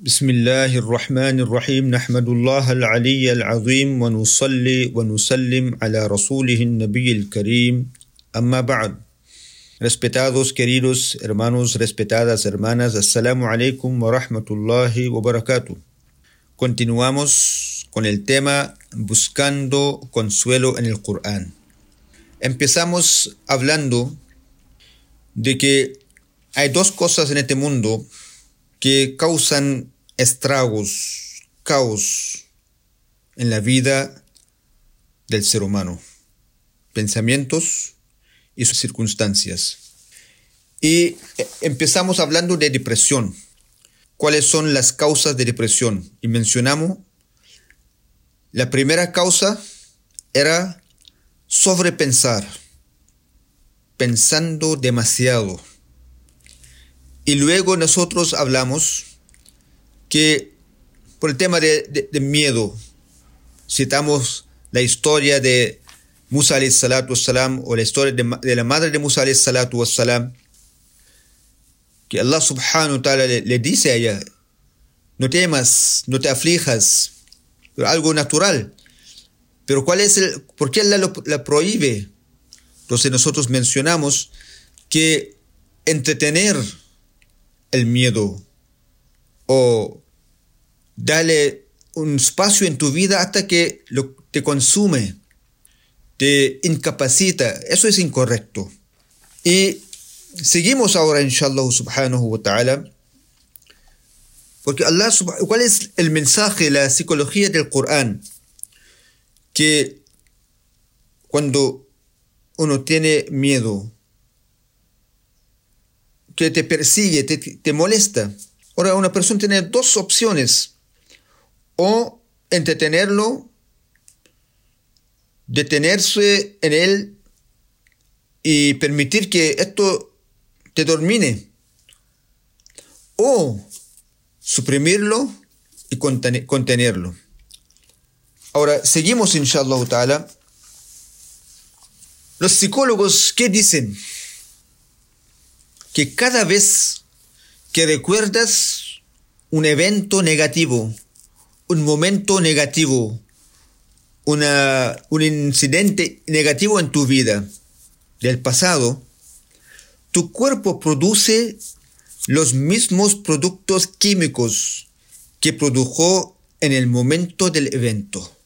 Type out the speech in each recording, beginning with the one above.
بسم الله الرحمن الرحيم نحمد الله العلي العظيم ونصلي ونسلم على رسوله النبي الكريم أما بعد Respetados queridos hermanos, respetadas hermanas, Assalamu alaikum wa rahmatullahi wa barakatuh. Continuamos con el tema Buscando consuelo en el Corán. Empezamos hablando de que hay dos cosas en este mundo que causan estragos, caos en la vida del ser humano. Pensamientos y sus circunstancias. Y empezamos hablando de depresión. ¿Cuáles son las causas de depresión? Y mencionamos, la primera causa era sobrepensar, pensando demasiado. Y luego nosotros hablamos que por el tema de, miedo, citamos la historia de Musa alayhi salatu wassalam, o la historia de, la madre de Musa alayhi salatu wassalam, que Allah subhanahu wa ta'ala le, le, dice a ella, no temas, no te aflijas, pero algo natural. Pero ¿cuál es el, por qué Allah lo, la prohíbe? Entonces nosotros mencionamos que entretener el miedo o darle un espacio en tu vida hasta que lo, te consume te incapacita. Eso es incorrecto. Y seguimos ahora, inshallah subhanahu wa ta'ala, porque Allah, ¿cuál es el mensaje, la psicología del Corán? Que cuando uno tiene miedo, que te persigue, te, te molesta. Ahora, una persona tiene dos opciones. O entretenerlo detenerse en él y permitir que esto te domine o suprimirlo y contenerlo. Ahora, seguimos inshallah ta'ala. Los psicólogos, ¿qué dicen? Que cada vez que recuerdas un evento negativo, un momento negativo, una, un incidente negativo en tu vida del pasado, tu cuerpo produce los mismos productos químicos que produjo en el momento del evento.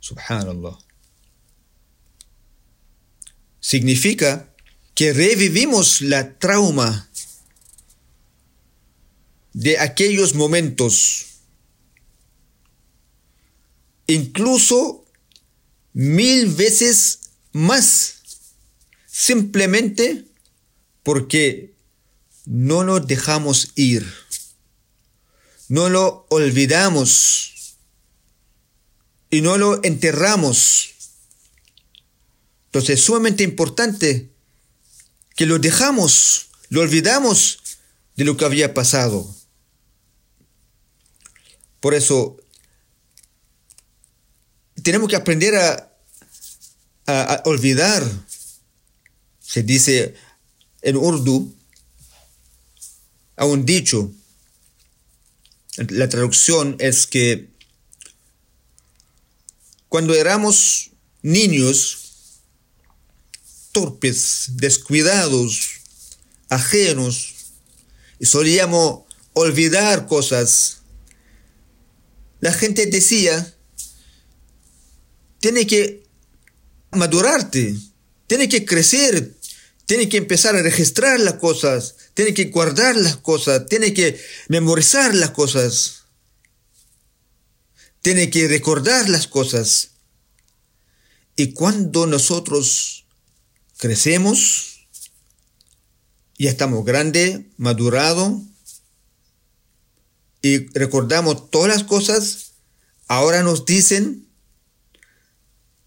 Subhanallah. Significa que revivimos la trauma de aquellos momentos incluso mil veces más, simplemente porque no nos dejamos ir, no lo olvidamos y no lo enterramos. Entonces es sumamente importante que lo dejamos, lo olvidamos de lo que había pasado. Por eso tenemos que aprender a, a, olvidar. Se dice en urdu, a un dicho, la traducción es que cuando éramos niños, descuidados, ajenos, y solíamos olvidar cosas, la gente decía, tiene que madurarte, tiene que crecer, tiene que empezar a registrar las cosas, tiene que guardar las cosas, tiene que memorizar las cosas, tiene que recordar las cosas. Y cuando nosotros crecemos, ya estamos grandes, madurados, y recordamos todas las cosas, ahora nos dicen,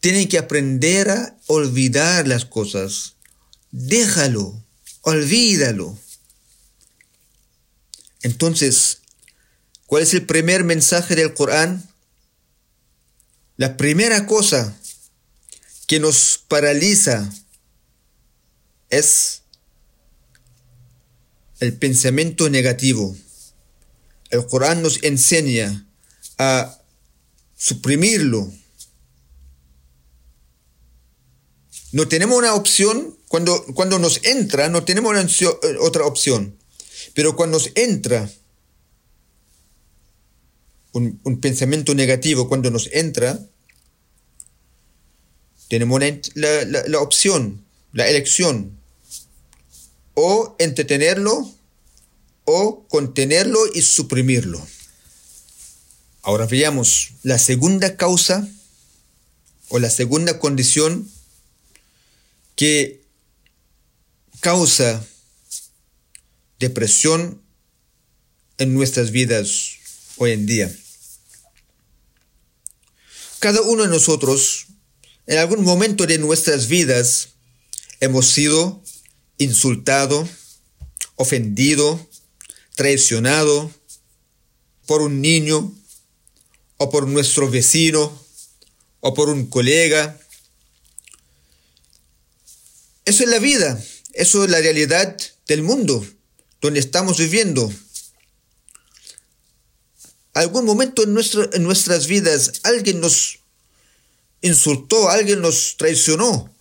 tienen que aprender a olvidar las cosas. Déjalo, olvídalo. Entonces, ¿cuál es el primer mensaje del Corán? La primera cosa que nos paraliza es el pensamiento negativo. El Corán nos enseña a suprimirlo. No tenemos una opción, cuando, cuando nos entra, no tenemos otra opción. Pero cuando nos entra un, pensamiento negativo, cuando nos entra, tenemos la, la opción, la elección, o entretenerlo, o contenerlo y suprimirlo. Ahora veamos la segunda causa o la segunda condición que causa depresión en nuestras vidas hoy en día. Cada uno de nosotros, en algún momento de nuestras vidas, hemos sido insultado, ofendido, traicionado por un niño o por nuestro vecino o por un colega. Eso es la vida, eso es la realidad del mundo donde estamos viviendo. Algún momento en, en nuestras vidas alguien nos insultó, alguien nos traicionó.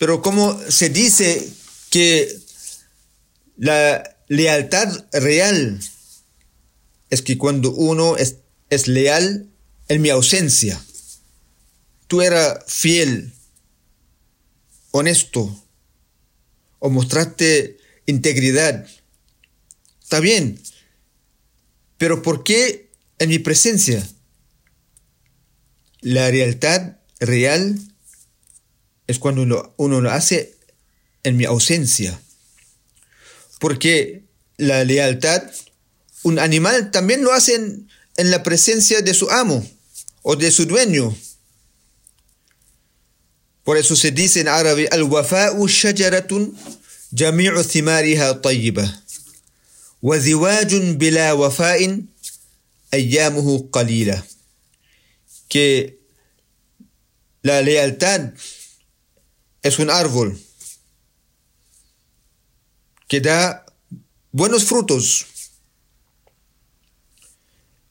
Pero como se dice que la lealtad real es que cuando uno es, es leal en mi ausencia, tú eras fiel, honesto, o mostraste integridad, está bien, pero ¿por qué en mi presencia? La lealtad real es cuando uno, uno lo hace en mi ausencia. Porque la lealtad, un animal también lo hace en, la presencia de su amo o de su dueño. Por eso se dice en árabe, al-wafa'u shajaratun jami'u thimariha tayyiba. وزواج بلا وفاء أيامه قليلة que la lealtad es un árbol que da buenos frutos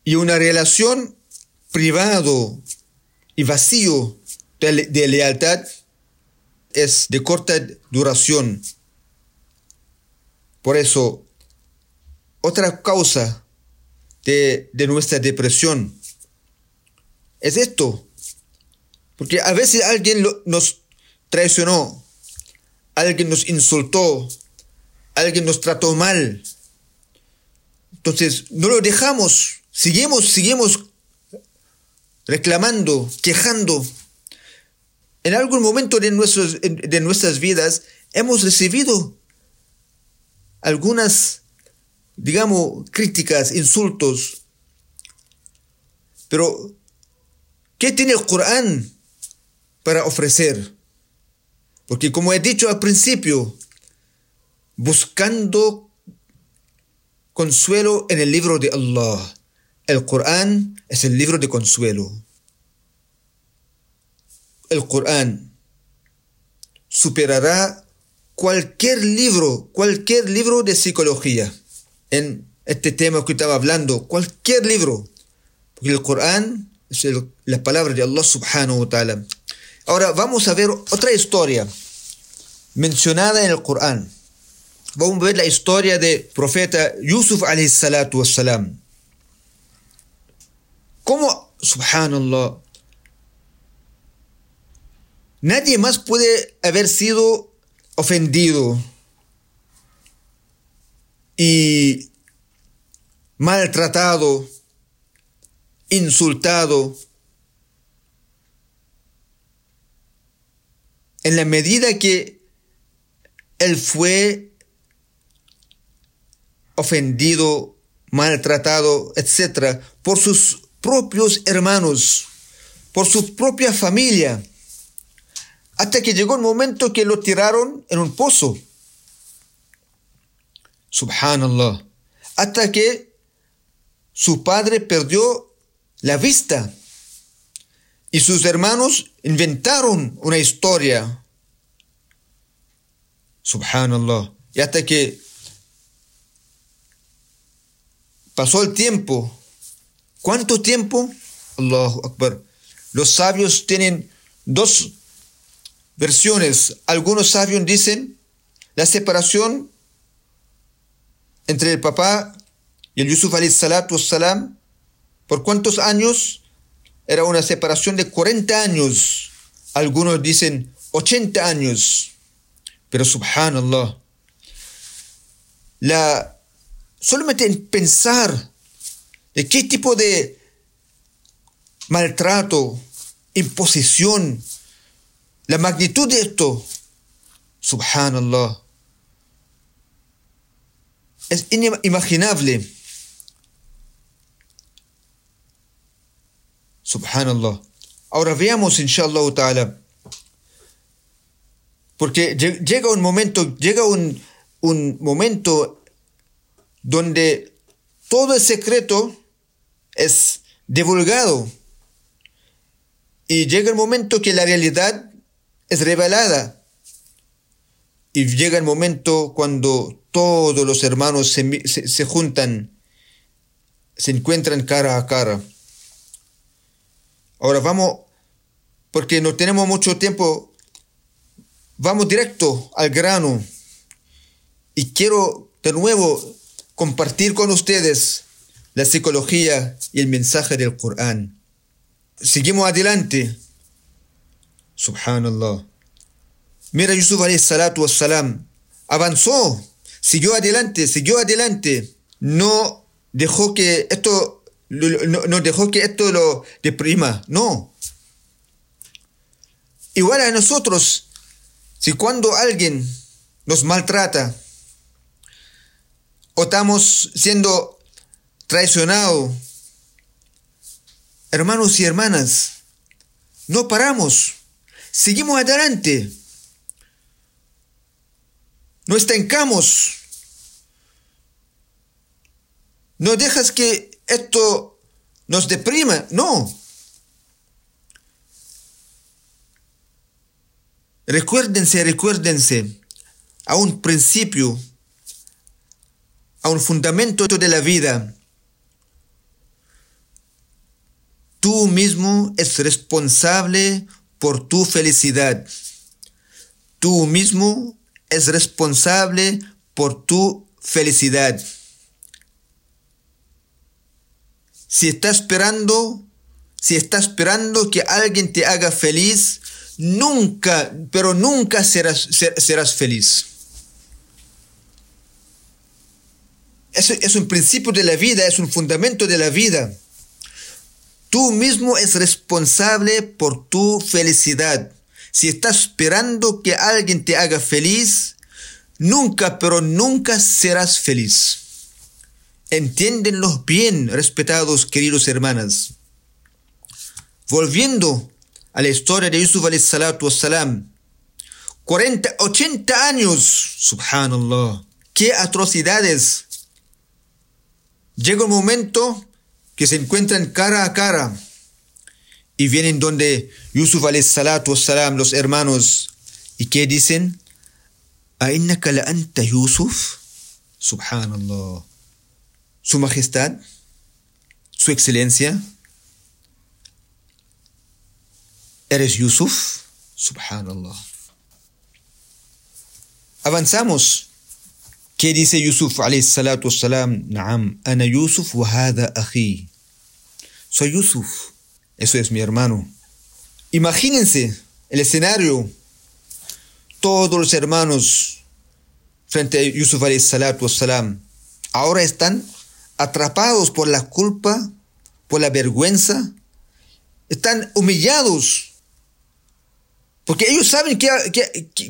y una relación privado y vacío de, lealtad es de corta duración. Por eso, otra causa de, de nuestra depresión es esto. Porque a veces alguien nos traicionó, alguien nos insultó, alguien nos trató mal. Entonces, no lo dejamos, seguimos, seguimos reclamando, quejando. En algún momento de, nuestros, de nuestras vidas hemos recibido algunas, digamos, críticas, insultos. Pero, ¿qué tiene el Corán para ofrecer? Porque como he dicho al principio, buscando consuelo en el libro de Allah. El Corán es el libro de consuelo. El Corán superará cualquier libro, cualquier libro de psicología en este tema que estaba hablando, cualquier libro. Porque el Corán es la palabra de Allah subhanahu wa ta'ala. Ahora vamos a ver otra historia mencionada en el Corán. Vamos a ver la historia del profeta Yusuf salatu wassalam. ¿Cómo, subhanallah, nadie más puede haber sido ofendido y maltratado, insultado, en la medida que él fue ofendido, maltratado, etc., por sus propios hermanos, por su propia familia, hasta que llegó el momento que lo tiraron en un pozo. Subhanallah. Hasta que su padre perdió la vista y sus hermanos inventaron una historia. Subhanallah. Y hasta que pasó el tiempo. ¿Cuánto tiempo? Allahu Akbar. Los sabios tienen dos versiones. Algunos sabios dicen la separación entre el papá y el Yusuf alayhi salatu salam, ¿por cuántos años? Era una separación de 40 años. Algunos dicen 80 años. Pero subhanallah, la, solamente en pensar de qué tipo de maltrato, imposición, la magnitud de esto, subhanallah, es inimaginable. Subhanallah. Ahora veamos, inshallah ta'ala. Porque llega un momento, llega un, un momento donde todo el secreto es divulgado. Y llega el momento que la realidad es revelada. Y llega el momento cuando todos los hermanos se, juntan, se encuentran cara a cara. Ahora vamos, porque no tenemos mucho tiempo, vamos directo al grano. Y quiero de nuevo compartir con ustedes la psicología y el mensaje del Corán. Seguimos adelante. Subhanallah. Mira, Yusuf alayhi salatu wassalam avanzó, siguió adelante, siguió adelante. No dejó que esto no, no dejó que esto lo deprima, no. Igual a nosotros, si cuando alguien nos maltrata, o estamos siendo traicionados, hermanos y hermanas, no paramos, seguimos adelante. No estancamos. No dejas que esto nos deprima. No. Recuérdense, recuérdense a un principio, a un fundamento de la vida. Tú mismo es responsable por tu felicidad. Tú mismo es responsable por tu felicidad. Si estás esperando, si esperando que alguien te haga feliz, nunca, pero nunca serás, serás feliz. Es un principio de la vida, es un fundamento de la vida. Tú mismo es responsable por tu felicidad. Si estás esperando que alguien te haga feliz, nunca, pero nunca serás feliz. Entiéndenlo bien, respetados queridos hermanas. Volviendo a la historia de Yusuf salatu salam, 40, 80 años, subhanallah, qué atrocidades. Llega un momento que se encuentran cara a cara y vienen donde Yusuf salatu salam, los hermanos, y qué dicen, ¿Ainnaka la anta Yusuf? Subhanallah. Su majestad, su excelencia, ¿eres Yusuf? Subhanallah. Avanzamos. ¿Qué dice Yusuf alayhi salatu salam? Naam, ana Yusuf wa hada akhi. Soy Yusuf. Eso es mi hermano. Imagínense el escenario. Todos los hermanos frente a Yusuf alayhi salatu salam ahora están atrapados por la culpa, por la vergüenza. Están humillados. Porque ellos saben qué,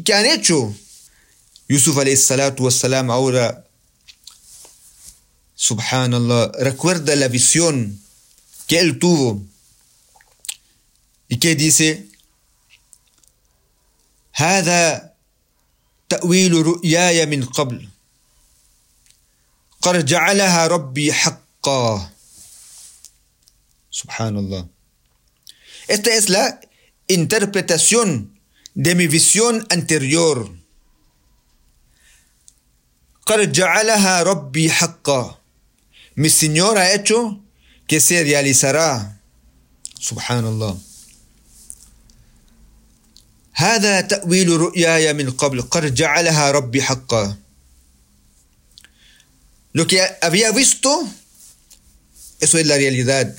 qué han hecho. Yusuf alayhi salatu wassalam ahora, subhanallah, recuerda la visión que él tuvo. ¿Y qué dice? هذا تأويل رؤياي من قبل قد جعلها ربي حقا Subhanallah. Esta es la interpretación de mi visión anterior. قد جعلها ربي حقا mi Señor ha hecho que se realizará subhanallah هذا تأويل رؤياي من قبل قد جعلها ربي حقا lo que había visto eso es la realidad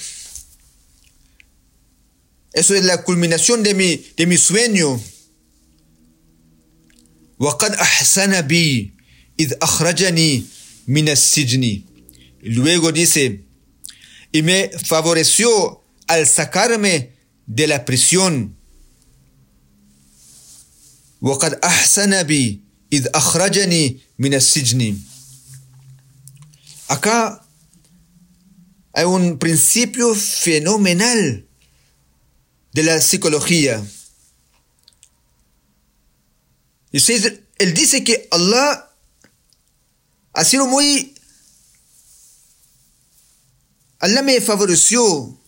eso es la culminación de mi, de mi sueño وقد أحسن بي إذ أخرجني من السجن luego dice y me favoreció al sacarme de la prisión وقد أحسن بي إذ أخرجني من السجن acá hay un principio fenomenal de la psicología. Y él dice que Allah ha sido muy... Allah me favoreció.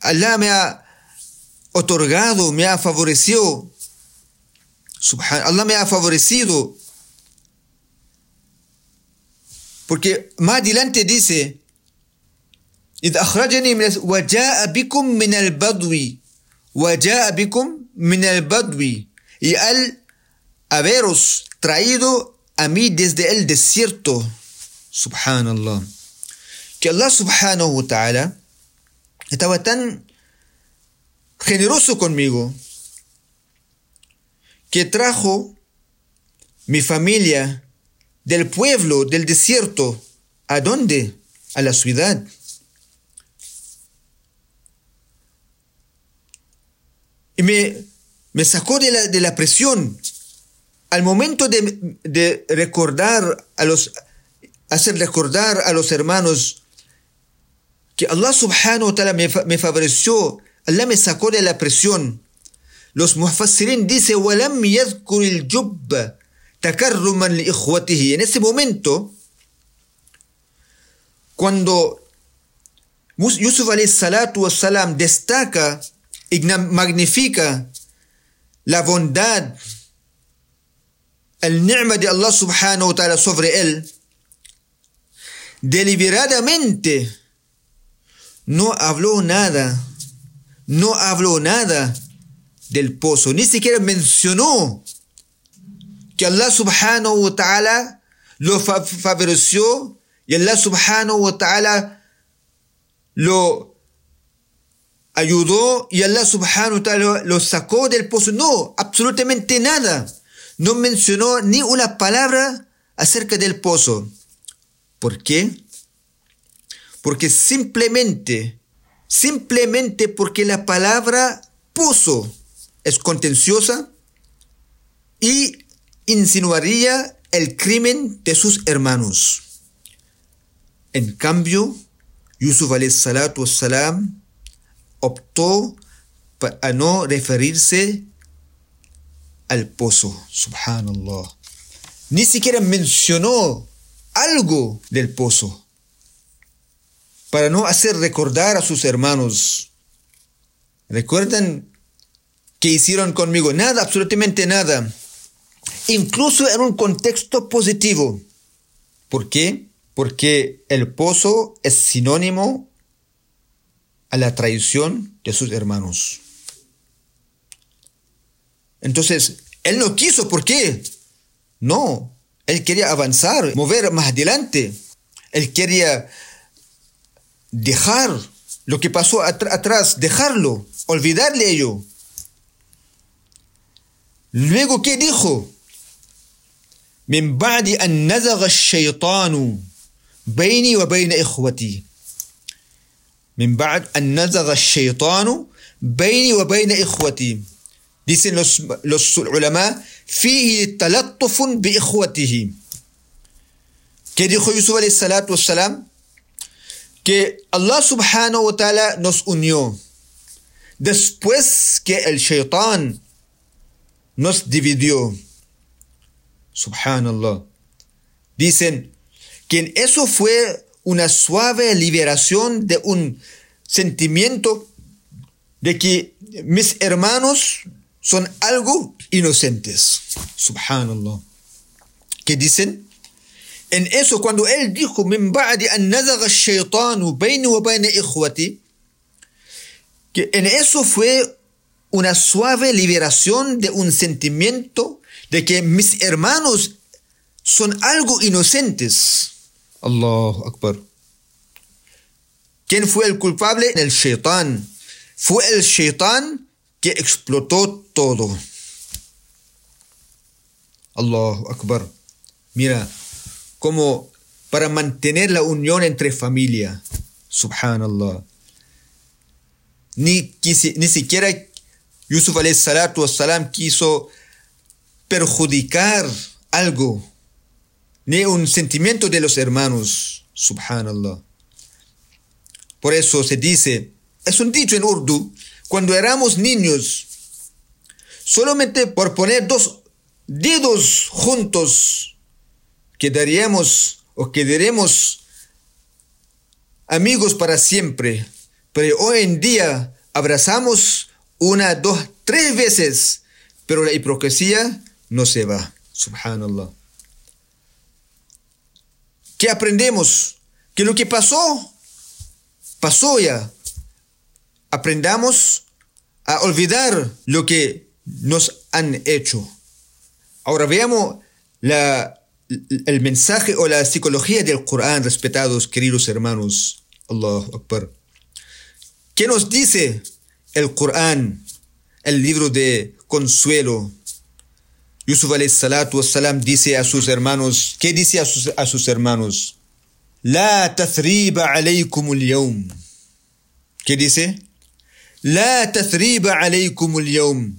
Allah me ha otorgado, me ha favorecido. Allah me ha favorecido. Porque más adelante dice, وجاء بكم من البدو وجاء بكم من y al haberos traído a mí desde el desierto subhanallah que Allah subhanahu wa ta'ala estaba tan generoso conmigo que trajo mi familia del pueblo, del desierto, ¿a dónde? A la ciudad. Y me, me sacó de la, de la, presión. Al momento de, de, recordar a los, hacer recordar a los hermanos que Allah subhanahu wa ta'ala me, me favoreció, Allah me sacó de la presión. Los mufassirin dice, وَلَمْ يَذْكُرِ الْجُبَّ takarruman li En ese momento, cuando Yusuf salatu salam destaca y magnifica la bondad, el ni'ma de Allah subhanahu wa ta'ala sobre él, deliberadamente no habló nada, no habló nada del pozo, ni siquiera mencionó que Allah subhanahu wa ta'ala lo favoreció y Allah subhanahu wa ta'ala lo ayudó y Allah subhanahu wa ta'ala lo sacó del pozo. No, absolutamente nada. No mencionó ni una palabra acerca del pozo. ¿Por qué? Porque simplemente, simplemente porque la palabra pozo es contenciosa y insinuaría el crimen de sus hermanos. En cambio, Yusuf salam optó a no referirse al pozo, subhanallah. Ni siquiera mencionó algo del pozo para no hacer recordar a sus hermanos. ¿Recuerdan qué hicieron conmigo? Nada, absolutamente nada. Incluso en un contexto positivo. ¿Por qué? Porque el pozo es sinónimo a la traición de sus hermanos. Entonces, él no quiso, ¿por qué? No, él quería avanzar, mover más adelante. Él quería dejar lo que pasó atrás, dejarlo, olvidarle ello. Luego, ¿qué dijo? من بعد أن نزغ الشيطان بيني وبين إخوتي. من بعد أن نزغ الشيطان بيني وبين إخوتي. ديسن لس العلماء. فيه تلطف بإخوته. كدي يوسف عليه الصلاة والسلام que Allah subhanahu wa ta'ala nos unió después que el shaitán nos dividió. Subhanallah. Dicen que eso fue una suave liberación de un sentimiento de que mis hermanos son algo inocentes. Subhanallah. ¿Qué dicen? En eso, cuando él dijo, "Min ba'di an nazagha ash-shaytanu bayni wa bayna ikhwati", que en eso fue una suave liberación de un sentimiento de que mis hermanos son algo inocentes. Allahu Akbar. ¿Quién fue el culpable? El shaitán. Fue el shaitán que explotó todo. Allahu Akbar. Mira, como para mantener la unión entre familia. Subhanallah. Ni, ni siquiera Yusuf salatu salam quiso perjudicar algo, ni un sentimiento de los hermanos. Subhanallah. Por eso se dice, es un dicho en Urdu, cuando éramos niños, solamente por poner dos dedos juntos, quedaríamos o quedaremos amigos para siempre. Pero hoy en día abrazamos una, dos, tres veces, pero la hipocresía no se va. Subhanallah. ¿Qué aprendemos? Que lo que pasó, pasó ya. Aprendamos a olvidar lo que nos han hecho. Ahora veamos la, el mensaje o la psicología del Corán, respetados queridos hermanos. Allah Akbar. ¿Qué nos dice el Corán, el libro de consuelo? Yusuf salatu salam dice a sus hermanos, ¿qué dice a sus, a sus hermanos? La tathriba alaykum al ¿Qué dice? La tathriba alaykum al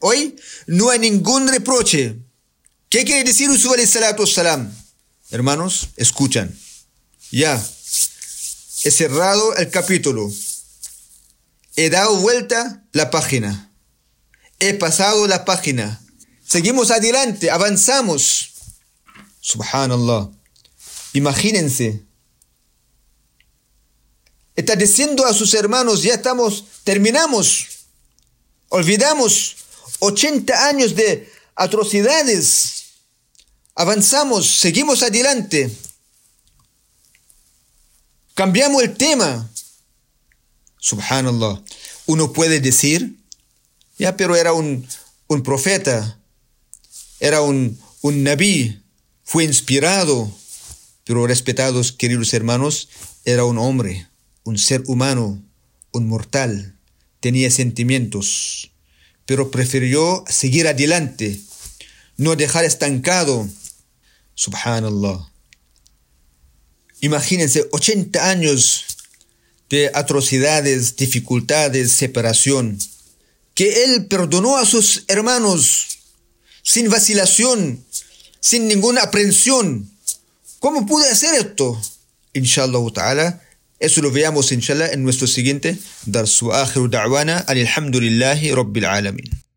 Hoy no hay ningún reproche. ¿Qué quiere decir Yusuf salatu salam? Hermanos, escuchan. Ya. He cerrado el capítulo. He dado vuelta la página. He pasado la página. Seguimos adelante, avanzamos. Subhanallah. Imagínense. Está diciendo a sus hermanos, ya estamos, terminamos. Olvidamos 80 años de atrocidades. Avanzamos, seguimos adelante. Cambiamos el tema. Subhanallah. Uno puede decir, ya, pero era un, un profeta, era un, un fue inspirado, pero respetados, queridos hermanos, era un hombre, un ser humano, un mortal, tenía sentimientos, pero prefirió seguir adelante, no dejar estancado. Subhanallah. Imagínense 80 años de atrocidades, dificultades, separación, que Él perdonó a sus hermanos sin vacilación, sin ninguna aprensión. ¿Cómo pude hacer esto? Inshallah ta'ala, eso lo veamos inshallah en nuestro siguiente Dar su da'wana alhamdulillahi rabbil alamin.